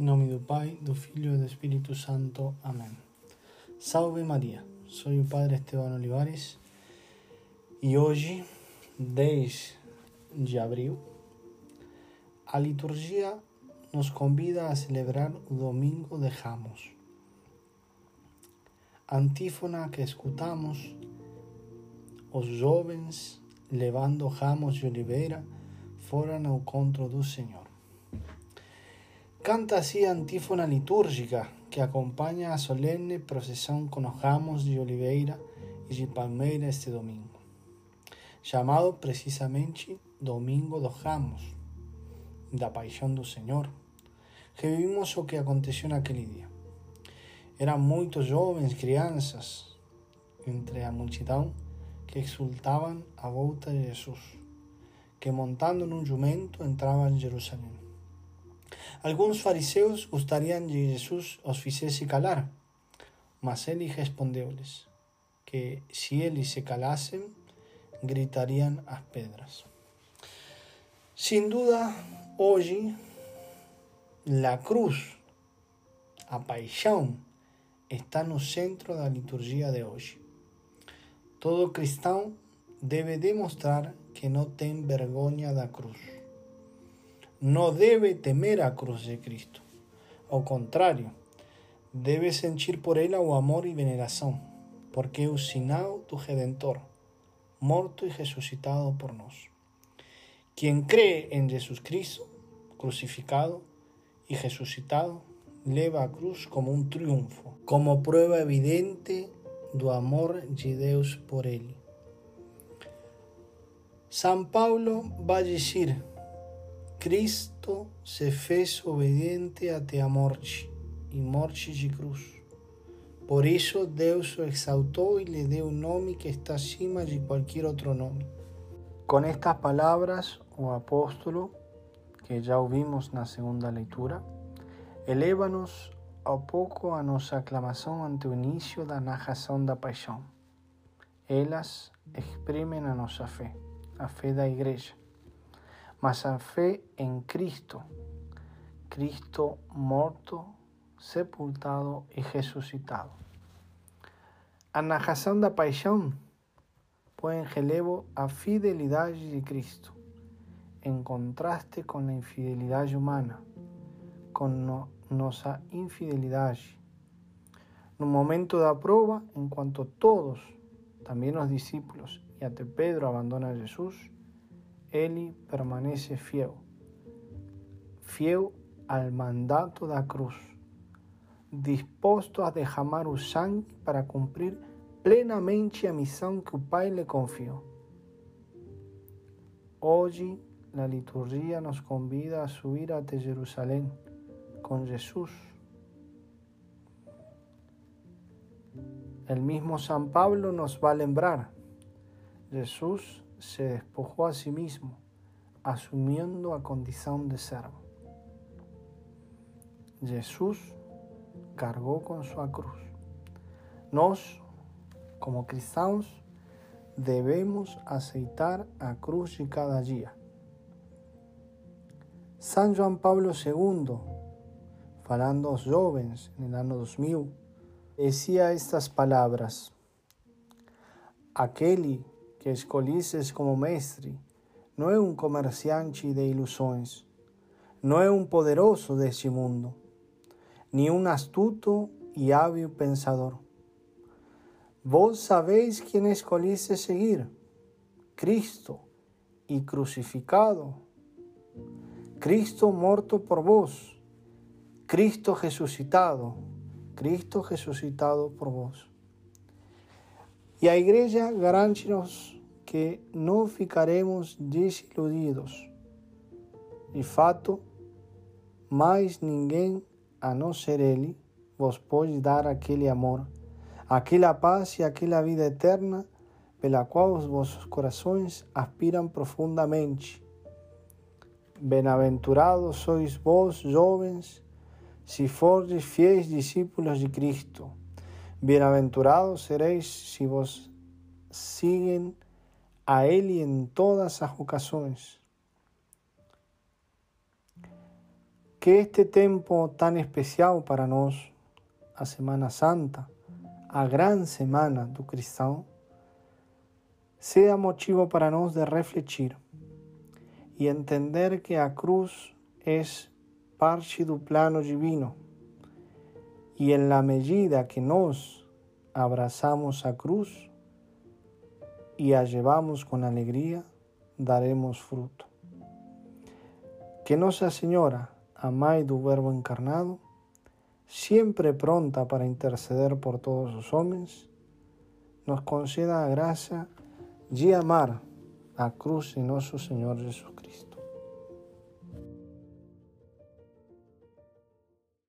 Nome do Pai, do Filho e do Espírito Santo. Amém. Salve Maria, sou o Padre Esteban Olivares e hoje, 10 de abril, a liturgia nos convida a celebrar o Domingo de Ramos. Antífona que escutamos, os jovens levando ramos de oliveira foram ao encontro do Senhor. Canta así a antífona litúrgica que acompaña a solene procesión con los ramos de oliveira y de palmeira este domingo, llamado precisamente Domingo dos Ramos, da paixão do Senhor. Revivimos o que aconteceu naquele dia. Eram muitos jovens, crianças, entre a multidão que exultavam à volta de Jesus, que montando num jumento entravam em Jerusalém. Alguns fariseus gostariam de Jesus os fizesse calar, mas ele respondeu-lhes que se eles se calassem, gritariam as pedras. Sem dúvida, hoje, a cruz, a paixão, está no centro da liturgia de hoje. Todo cristão deve demonstrar que não tem vergonha da cruz no debe temer a cruz de Cristo. Ao contrário, debe sentir por ela o amor e veneração, porque é o sinal Redentor, morto e ressuscitado por nós. Quem crê em Jesus Cristo, crucificado e ressuscitado, leva a cruz como um triunfo, como prova evidente do amor de Deus por ele. São Paulo vai dizer Cristo se fez obediente até a morte e morte de cruz. Por isso Deus o exaltou e lhe deu um nome que está acima de qualquer outro nome. Com estas palavras, o apóstolo, que já ouvimos na segunda leitura, eleva-nos ao pouco a nossa aclamação ante o início da narração da paixão. Elas exprimem a nossa fé, a fé da Igreja mas a fé em Cristo, Cristo morto, sepultado e ressuscitado. A narração da paixão põe em relevo a fidelidade de Cristo, em contraste com a infidelidade humana, com no, nossa infidelidade. No momento da prova, enquanto todos, também os discípulos e até Pedro abandonam Jesus, ele permanece fiel, fiel al mandato da cruz, disposto a derramar o sangue para cumprir plenamente a missão que o Pai lhe confiou. Hoje, a liturgia nos convida a subir até Jerusalém com Jesus. El mismo San Pablo nos va a lembrar, Jesús se despojó a sí mismo, asumiendo a condición de servo. Jesús cargó con su cruz. Nos, como cristianos, debemos aceitar a cruz de cada día. San Juan Pablo II, falando aos jovens el año 2000, decía estas palabras: Aquele que escolhisses como mestre não é um comerciante de ilusões, não é um poderoso deste mundo, nem um astuto e hábil pensador. Vós sabeis quem escolhiste seguir: Cristo e crucificado. Cristo morto por vós, Cristo ressuscitado, Cristo ressuscitado por vós. E a igreja garante-nos que não ficaremos desiludidos. De fato, mais ninguém a não ser Ele vos pode dar aquele amor, aquela paz e aquela vida eterna pela qual os vossos corações aspiram profundamente. Bem-aventurados sois vós, jovens, se fordes fiéis discípulos de Cristo Bienaventurados seréis si vos siguen a Él en todas las ocasiones. Que este tiempo tan especial para nós, a Semana Santa, a gran semana do cristão, sea motivo para nós de refletir e entender que a cruz é parte do plano divino. E em la medida que nós abraçamos a cruz e a levamos com alegria, daremos fruto. Que Nossa Senhora, a Mãe do Verbo encarnado, sempre pronta para interceder por todos os homens, nos conceda a graça de amar a cruz de nosso Senhor Jesus Cristo.